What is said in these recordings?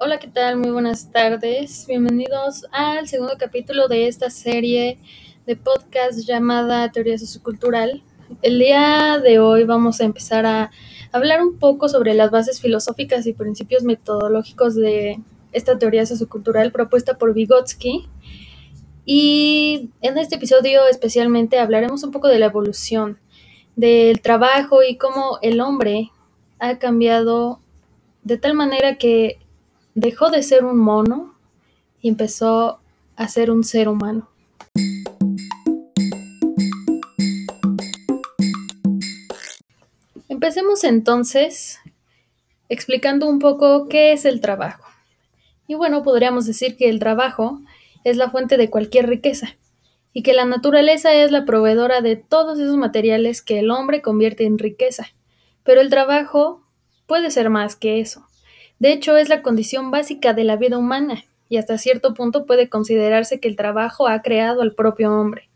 Hola, ¿qué tal? Muy buenas tardes. Bienvenidos al segundo capítulo de esta serie de podcast llamada Teoría Sociocultural. El día de hoy vamos a empezar a hablar un poco sobre las bases filosóficas y principios metodológicos de esta teoría sociocultural propuesta por Vygotsky. Y en este episodio especialmente hablaremos un poco de la evolución del trabajo y cómo el hombre ha cambiado de tal manera que dejó de ser un mono y empezó a ser un ser humano. Empecemos entonces explicando un poco qué es el trabajo. Y bueno, podríamos decir que el trabajo es la fuente de cualquier riqueza y que la naturaleza es la proveedora de todos esos materiales que el hombre convierte en riqueza. Pero el trabajo puede ser más que eso. De hecho, es la condición básica de la vida humana, y hasta cierto punto puede considerarse que el trabajo ha creado al propio hombre.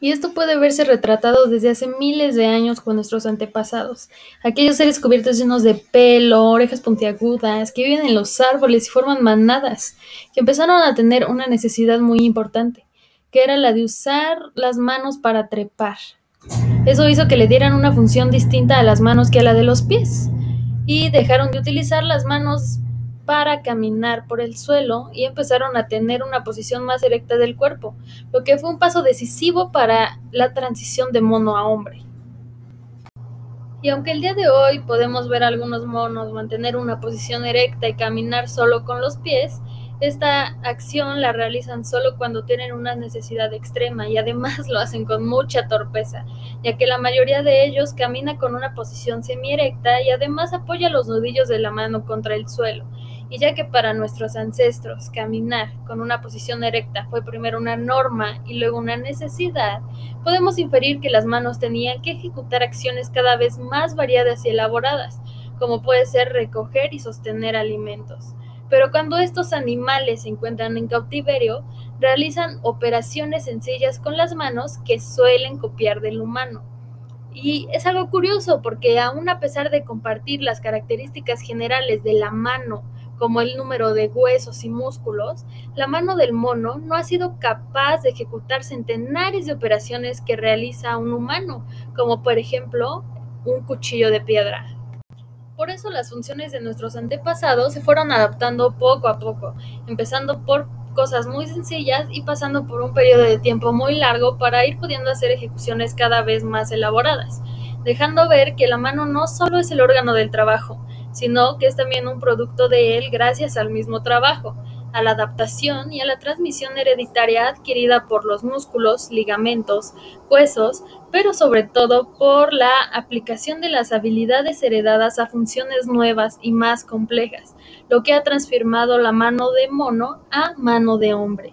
Y esto puede verse retratado desde hace miles de años con nuestros antepasados, aquellos seres cubiertos llenos de pelo, orejas puntiagudas, que viven en los árboles y forman manadas, que empezaron a tener una necesidad muy importante, que era la de usar las manos para trepar. Eso hizo que le dieran una función distinta a las manos que a la de los pies y dejaron de utilizar las manos para caminar por el suelo y empezaron a tener una posición más erecta del cuerpo, lo que fue un paso decisivo para la transición de mono a hombre. Y aunque el día de hoy podemos ver a algunos monos mantener una posición erecta y caminar solo con los pies, esta acción la realizan solo cuando tienen una necesidad extrema y además lo hacen con mucha torpeza, ya que la mayoría de ellos camina con una posición semierecta y además apoya los nudillos de la mano contra el suelo. Y ya que para nuestros ancestros caminar con una posición erecta fue primero una norma y luego una necesidad, podemos inferir que las manos tenían que ejecutar acciones cada vez más variadas y elaboradas, como puede ser recoger y sostener alimentos. Pero cuando estos animales se encuentran en cautiverio, realizan operaciones sencillas con las manos que suelen copiar del humano. Y es algo curioso porque aún a pesar de compartir las características generales de la mano, como el número de huesos y músculos, la mano del mono no ha sido capaz de ejecutar centenares de operaciones que realiza un humano, como por ejemplo un cuchillo de piedra. Por eso las funciones de nuestros antepasados se fueron adaptando poco a poco, empezando por cosas muy sencillas y pasando por un periodo de tiempo muy largo para ir pudiendo hacer ejecuciones cada vez más elaboradas, dejando ver que la mano no solo es el órgano del trabajo, sino que es también un producto de él gracias al mismo trabajo, a la adaptación y a la transmisión hereditaria adquirida por los músculos, ligamentos, huesos, pero sobre todo por la aplicación de las habilidades heredadas a funciones nuevas y más complejas, lo que ha transformado la mano de mono a mano de hombre.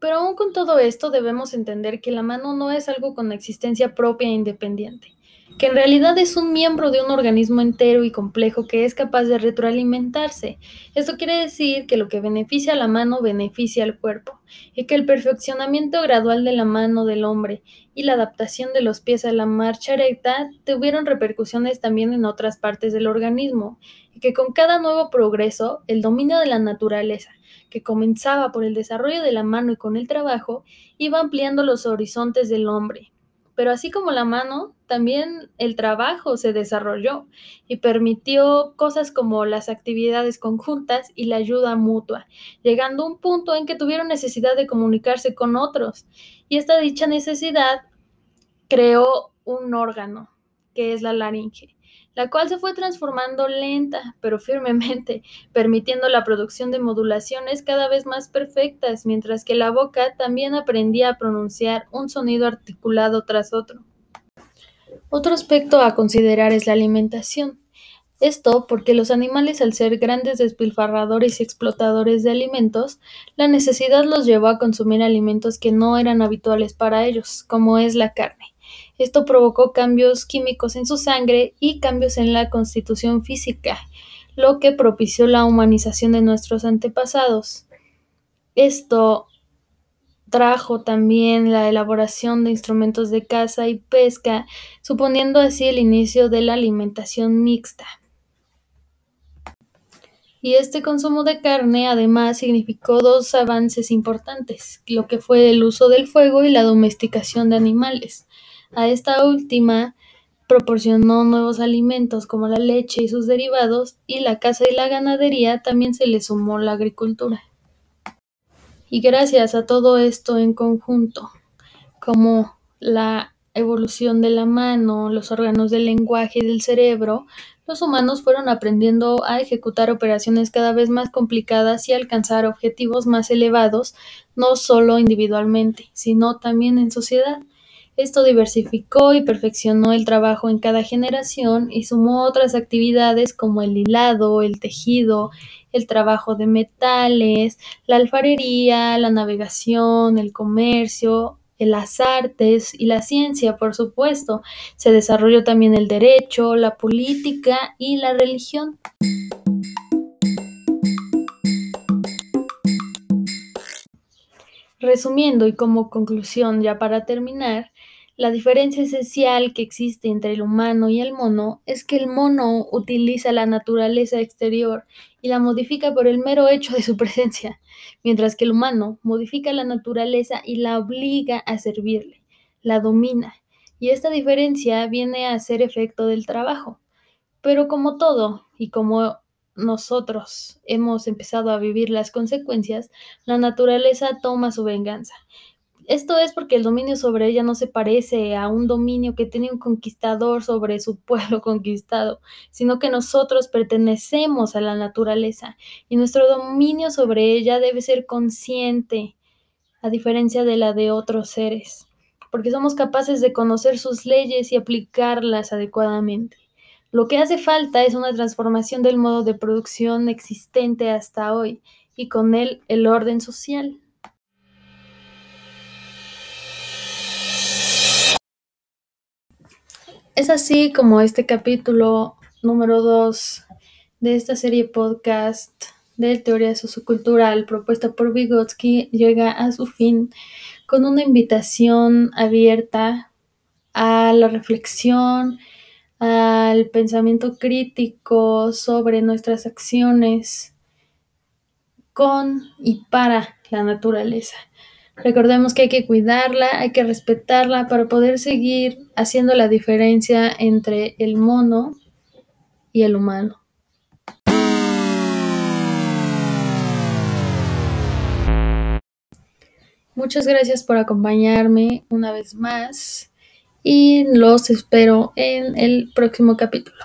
Pero aún con todo esto debemos entender que la mano no es algo con existencia propia e independiente que en realidad es un miembro de un organismo entero y complejo que es capaz de retroalimentarse. Esto quiere decir que lo que beneficia a la mano beneficia al cuerpo, y que el perfeccionamiento gradual de la mano del hombre y la adaptación de los pies a la marcha recta tuvieron repercusiones también en otras partes del organismo, y que con cada nuevo progreso, el dominio de la naturaleza, que comenzaba por el desarrollo de la mano y con el trabajo, iba ampliando los horizontes del hombre, pero así como la mano, también el trabajo se desarrolló y permitió cosas como las actividades conjuntas y la ayuda mutua, llegando a un punto en que tuvieron necesidad de comunicarse con otros. Y esta dicha necesidad creó un órgano, que es la laringe, la cual se fue transformando lenta pero firmemente, permitiendo la producción de modulaciones cada vez más perfectas, mientras que la boca también aprendía a pronunciar un sonido articulado tras otro. Otro aspecto a considerar es la alimentación. Esto porque los animales al ser grandes despilfarradores y explotadores de alimentos, la necesidad los llevó a consumir alimentos que no eran habituales para ellos, como es la carne. Esto provocó cambios químicos en su sangre y cambios en la constitución física, lo que propició la humanización de nuestros antepasados. Esto trajo también la elaboración de instrumentos de caza y pesca, suponiendo así el inicio de la alimentación mixta. Y este consumo de carne además significó dos avances importantes, lo que fue el uso del fuego y la domesticación de animales. A esta última proporcionó nuevos alimentos como la leche y sus derivados, y la caza y la ganadería también se le sumó la agricultura. Y gracias a todo esto en conjunto, como la evolución de la mano, los órganos del lenguaje y del cerebro, los humanos fueron aprendiendo a ejecutar operaciones cada vez más complicadas y alcanzar objetivos más elevados, no solo individualmente, sino también en sociedad. Esto diversificó y perfeccionó el trabajo en cada generación y sumó otras actividades como el hilado, el tejido, el trabajo de metales, la alfarería, la navegación, el comercio, las artes y la ciencia, por supuesto. Se desarrolló también el derecho, la política y la religión. Resumiendo y como conclusión ya para terminar, la diferencia esencial que existe entre el humano y el mono es que el mono utiliza la naturaleza exterior y la modifica por el mero hecho de su presencia, mientras que el humano modifica la naturaleza y la obliga a servirle, la domina. Y esta diferencia viene a ser efecto del trabajo. Pero como todo, y como nosotros hemos empezado a vivir las consecuencias, la naturaleza toma su venganza esto es porque el dominio sobre ella no se parece a un dominio que tiene un conquistador sobre su pueblo conquistado, sino que nosotros pertenecemos a la naturaleza y nuestro dominio sobre ella debe ser consciente, a diferencia de la de otros seres, porque somos capaces de conocer sus leyes y aplicarlas adecuadamente. Lo que hace falta es una transformación del modo de producción existente hasta hoy y con él el orden social. Es así como este capítulo número 2 de esta serie podcast de teoría sociocultural propuesta por Vygotsky llega a su fin con una invitación abierta a la reflexión, al pensamiento crítico sobre nuestras acciones con y para la naturaleza. Recordemos que hay que cuidarla, hay que respetarla para poder seguir haciendo la diferencia entre el mono y el humano. Muchas gracias por acompañarme una vez más y los espero en el próximo capítulo.